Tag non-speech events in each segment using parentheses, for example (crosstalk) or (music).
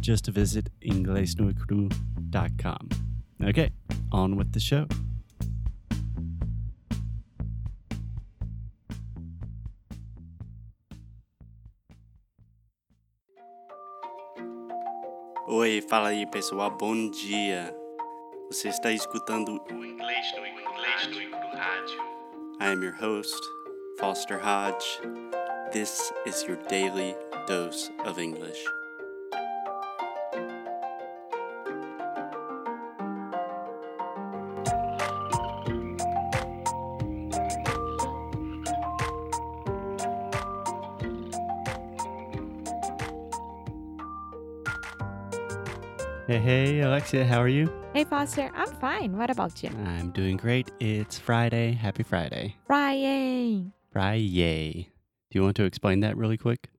Just visit inglesnuecru.com. Okay, on with the show. Oi, fala aí pessoal, bom dia. Você está escutando o Inglês no Inglês no Rádio. I am your host, Foster Hodge. This is your daily dose of English. Hey, hey, Alexia, how are you? Hey Foster, I'm fine. What about you? I'm doing great. It's Friday. Happy Friday. Friday. Friday. Do you want to explain that really quick?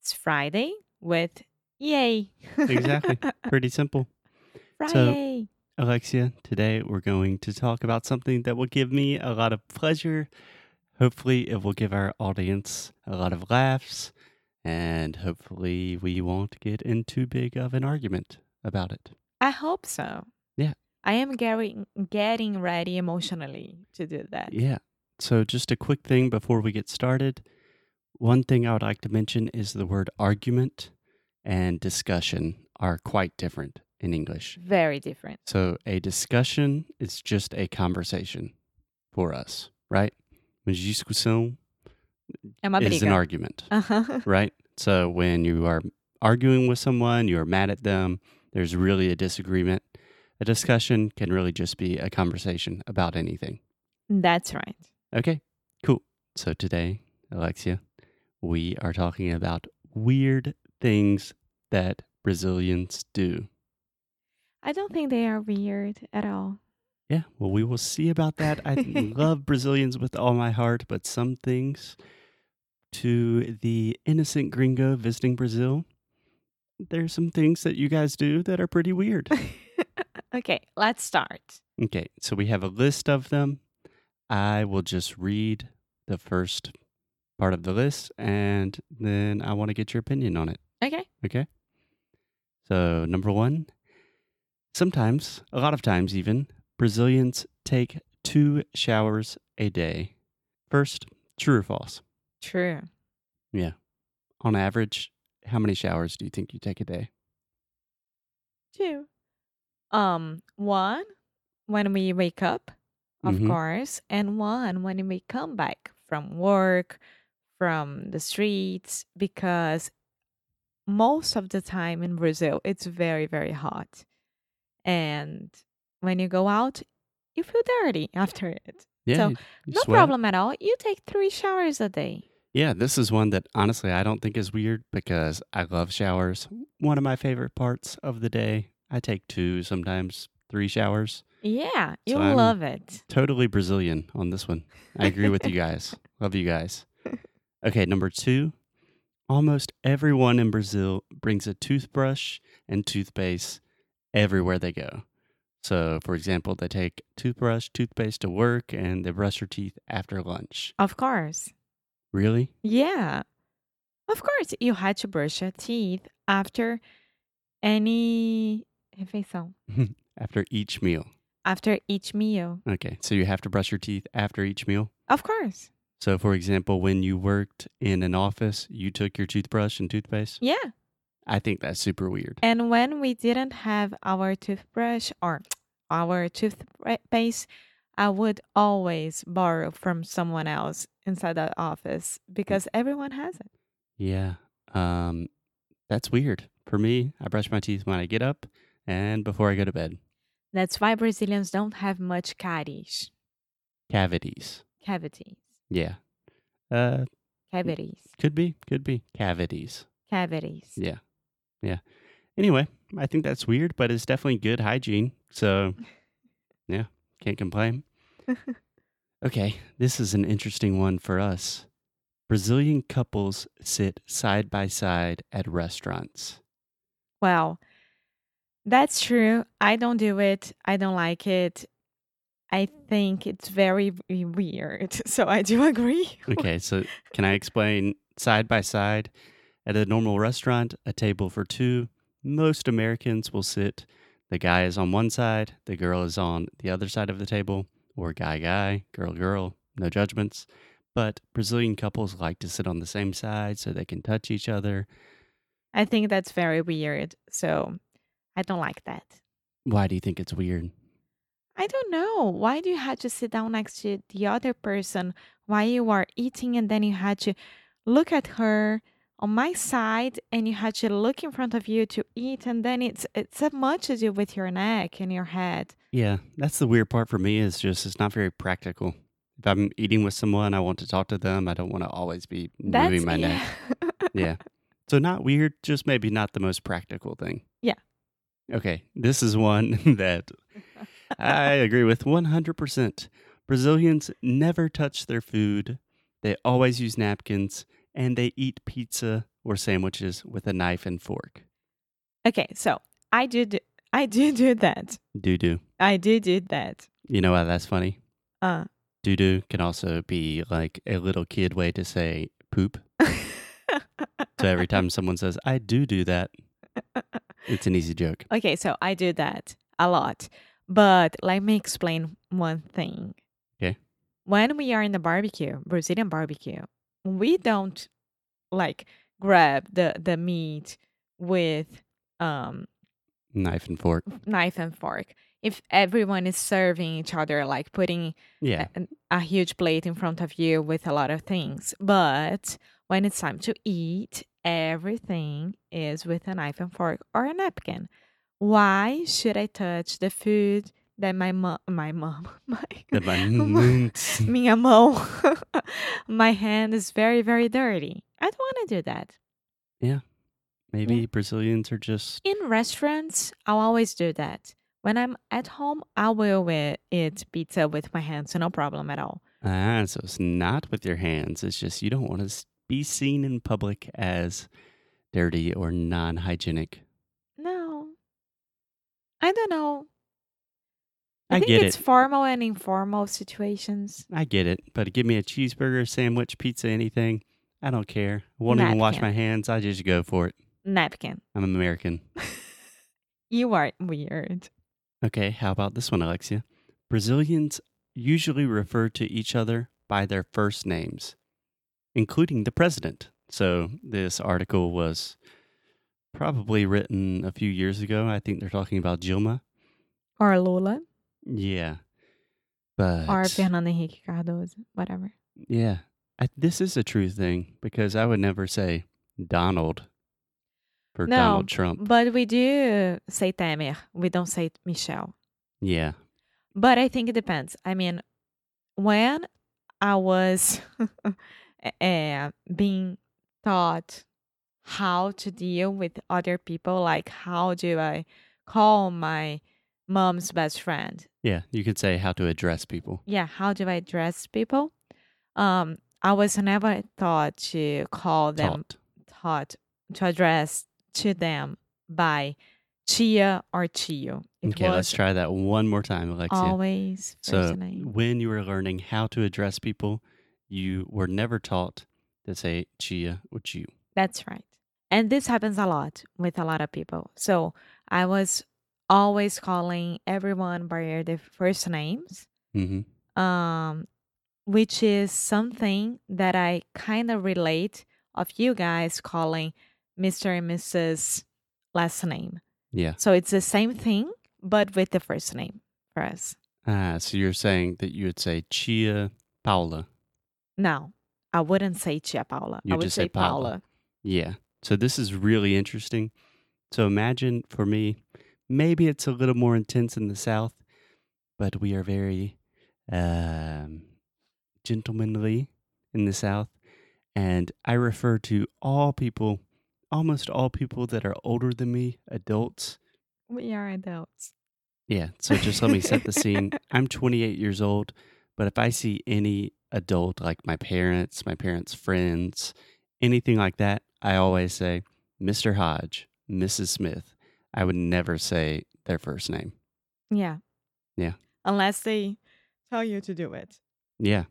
It's Friday with yay. Exactly. (laughs) Pretty simple. Friday. Alexia, today we're going to talk about something that will give me a lot of pleasure. Hopefully, it will give our audience a lot of laughs, and hopefully, we won't get in too big of an argument about it. I hope so. Yeah. I am getting getting ready emotionally to do that. Yeah. So, just a quick thing before we get started. One thing I would like to mention is the word argument and discussion are quite different in English. Very different. So, a discussion is just a conversation for us, right? Uma discussão É uma is an argument, Uh-huh. right? So, when you are arguing with someone, you are mad at them, there's really a disagreement. A discussion can really just be a conversation about anything. That's right. Okay, cool. So today, Alexia, we are talking about weird things that Brazilians do. I don't think they are weird at all. Yeah, well, we will see about that. I (laughs) love Brazilians with all my heart, but some things to the innocent gringo visiting Brazil, there's some things that you guys do that are pretty weird. (laughs) okay, let's start. Okay, so we have a list of them. I will just read the first part of the list and then I want to get your opinion on it. Okay. Okay. So, number one, sometimes, a lot of times even, Brazilians take two showers a day. First, true or false? True. Yeah. On average, how many showers do you think you take a day? Two. Um, one when we wake up, of Mhm. course, and one when we come back from work, from the streets, because most of the time in Brazil it's very, very hot. And when you go out, you feel dirty (laughs) after it. Yeah. So, No sweat. problem at all. You take three showers a day. Yeah, this is one that honestly I don't think is weird because I love showers. One of my favorite parts of the day. I take two, sometimes three showers. Yeah, you So love it. Totally Brazilian on this one. I agree with you guys. (laughs) Love you guys. Okay, number two. Almost everyone in Brazil brings a toothbrush and toothpaste everywhere they go. So, for example, they take toothbrush, toothpaste to work, and they brush their teeth after lunch. Of course. Really? Yeah. Of course, you had to brush your teeth after any refeição, (laughs) after each meal. after each meal. Okay, so you have to brush your teeth after each meal. Of course. So, for example, when you worked in an office, you took your toothbrush and toothpaste. Yeah. I think that's super weird. And when we didn't have our toothbrush or our toothpaste, I would always borrow from someone else inside the office because everyone has it. Yeah. Um, that's weird. For me, I brush my teeth when I get up and before I go to bed. That's why Brazilians don't have much caries, Cavities. cavities, Yeah. Uh, cavities, could be, could be cavities. cavities. Yeah. Yeah. Anyway, I think that's weird, but it's definitely good hygiene. So, (laughs) yeah, can't complain. (laughs) Okay, this is an interesting one for us. Brazilian couples sit side by side at restaurants. Well, that's true. I don't do it. I don't like it. I think it's very weird. (laughs) So I do agree. (laughs) Okay, so can I explain side by side? At a normal restaurant, a table for two, most Americans will sit. The guy is on one side, the girl is on the other side of the table, or guy, guy, girl, girl, no judgments. But Brazilian couples like to sit on the same side so they can touch each other. I think that's very weird. So I don't like that. Why do you think it's weird? I don't know. Why do you have to sit down next to the other person while you are eating and then you had to look at her on my side and you had to look in front of you to eat and then it's it's as much as you with your neck and your head. Yeah, that's the weird part for me is just it's not very practical. If I'm eating with someone, I want to talk to them. I don't want to always be That's moving my neck. yeah. (laughs) Yeah. So not weird, just maybe not the most practical thing. Yeah. Okay, this is one (laughs) that I agree with 100%. Brazilians never touch their food. They always use napkins and they eat pizza or sandwiches with a knife and fork. okay, so I do, do I (laughs) do do that. Doo doo. I do do that. You know why that's funny? Uh Do do can also be like a little kid way to say poop. So every time (laughs) someone says, I do do that, it's an easy joke. Okay, so I do that a lot. But let me explain one thing. Okay. When we are in the barbecue, Brazilian barbecue, we don't like grab the the meat with um Knife and fork. knife and fork. If everyone is serving each other like putting Yeah. a, a huge plate in front of you with a lot of things. But when it's time to eat, everything is with a knife and fork or a napkin. Why should I touch the food that my mom, (laughs) my mom, my, man- minha mão, my hand is very, very dirty. I don't want to do that. Yeah. Maybe Brazilians are just In restaurants, I'll always do that. When I'm at home, I will eat pizza with my hands, no problem at all. ah, so it's not with your hands. It's just you don't want to be seen in public as dirty or non-hygienic. No. I don't know. I think get it's it. formal and informal situations. I get it, but give me a cheeseburger, sandwich, pizza, anything. I don't care. I won't even wash my hands. I just go for it. Napkin. I'm an American. (laughs) You are weird. Okay, how about this one, Alexia? Brazilians usually refer to each other by their first names, including the president. So this article was probably written a few years ago. I think they're talking about Dilma. Or Lula. Yeah. But Or Fernando Henrique Cardoso. Whatever. yeah, I, this is a true thing because I would never say Donald for No, Donald Trump. But we do say Temer. We don't say Michel. Yeah. But I think it depends. I mean, when I was (laughs) uh, being taught how to deal with other people, like how do I call my mom's best friend? Yeah. You could say how to address people. Yeah, how do I address people? Um, I was never taught to call them Taught. to address to them by Chia or Chio. It Okay, let's try that one more time, Alexia. always So, when you were learning how to address people, you were never taught to say chia or chiu. That's right. And this happens a lot with a lot of people. So I was always calling everyone by their first names, hmm um, which is something that I kind of relate of you guys calling Mr. and Mrs. last name. Yeah. So it's the same thing, but with the first name for us. Ah, so you're saying that you would say Chia Paula. No, I wouldn't say Chia Paula. You I would just say say Paula. Paula. Yeah. So this is really interesting. So imagine for me, maybe it's a little more intense in the South, but we are very um, gentlemanly in the South. And I refer to all people, almost all people that are older than me, adults. We are adults. Yeah. So just let me set the scene. (laughs) I'm 28 years old, but if I see any adult, like my parents, my parents' friends, anything like that, I always say, Mr. Hodge, Mrs. Smith. I would never say their first name. Yeah. Yeah. Unless they tell you to do it. Yeah.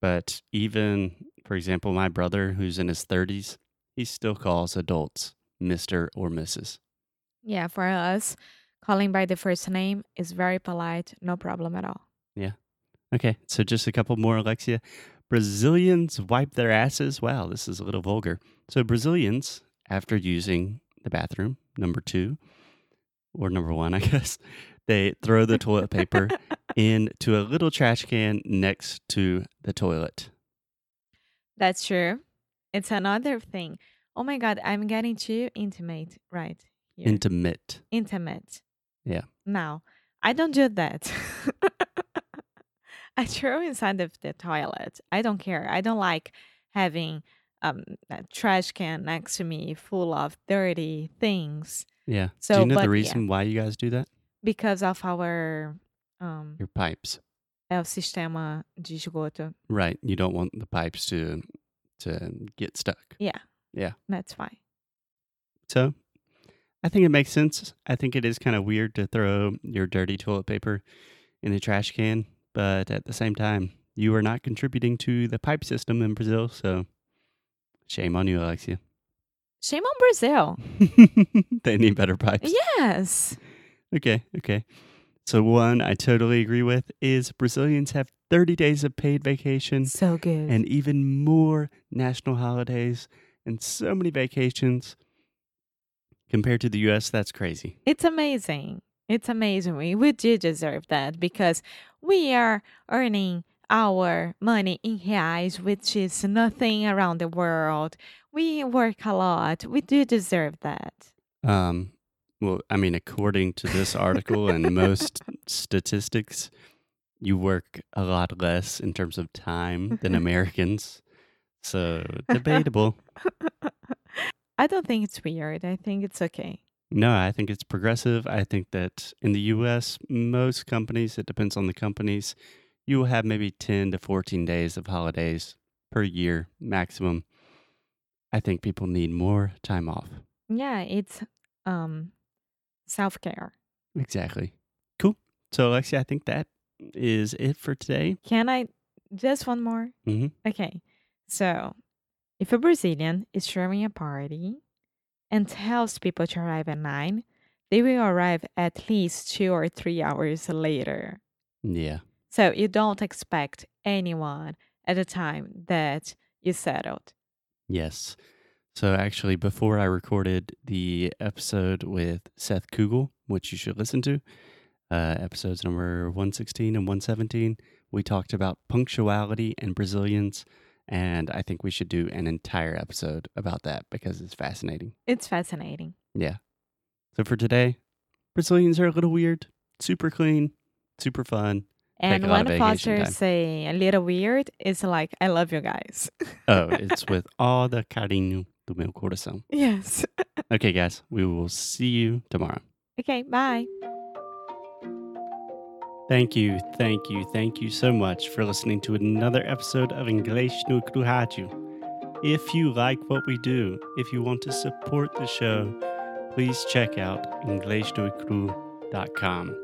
But even, for example, my brother, who's in his 30s, he still calls adults Mr. or Mrs. Yeah, for us, calling by the first name is very polite, no problem at all. Yeah. Okay. So just a couple more, Alexia. Brazilians wipe their asses. Wow, this is a little vulgar. So, Brazilians, after using the bathroom, number two, or number one, I (laughs) guess, they throw the toilet paper (laughs) into a little trash can next to the toilet. That's true. It's another thing. Oh my God, I'm getting too intimate right here. Intimate. intimate. Yeah. Now, I don't do that. (laughs) I throw inside of the toilet. I don't care. I don't like having um, a trash can next to me full of dirty things Yeah. So, Do you know but the yeah. reason why you guys do that? because of our um, Your pipes. el sistema de esgoto. Right. You don't want the pipes to to get stuck. Yeah. Yeah. That's why. So I think it makes sense. I think it is kind of weird to throw your dirty toilet paper in a trash can, but at the same time, you are not contributing to the pipe system in Brazil, so shame on you, Alexia. Shame on Brazil. (laughs) they need better pipes. Yes. Okay, okay. So one I totally agree with is Brazilians have 30 days of paid vacation So good. and even more national holidays and so many vacations compared to the US. That's crazy. It's amazing. It's amazing. We, we do deserve that because we are earning our money in reais, which is nothing around the world. We work a lot. We do deserve that. Um, well, I mean, according to this article and most (laughs) statistics, you work a lot less in terms of time than Americans. So debatable. (laughs) I don't think it's weird. I think it's okay. No, I think it's progressive. I think that in the US, most companies, it depends on the companies, you will have maybe 10 to 14 days of holidays per year maximum. I think people need more time off. Yeah, it's um self care. Exactly. Cool. So, Alexia, I think that is it for today. Can I just one more? Mhm. Okay. So, if a Brazilian is throwing a party and tells people to arrive at nine, they will arrive at least two or three hours later. Yeah. So, you don't expect anyone at the time that you settled. Yes. So actually, before I recorded the episode with Seth Kugel, which you should listen to, uh, episodes number 116 and 117, we talked about punctuality and Brazilians. And I think we should do an entire episode about that because it's fascinating. It's fascinating. Yeah. So for today, Brazilians are a little weird, super clean, super fun. And a lot of when vacation Foster time. say a little weird, it's like, I love you guys. (laughs) Oh, it's with all the carinho do meu coração. yes. (laughs) Okay, guys, we will see you tomorrow. okay, bye. Thank you, thank you, thank you so much for listening to another episode of English no Kruhaju. If you like what we do, if you want to support the show, please check out inglesnuecru.com.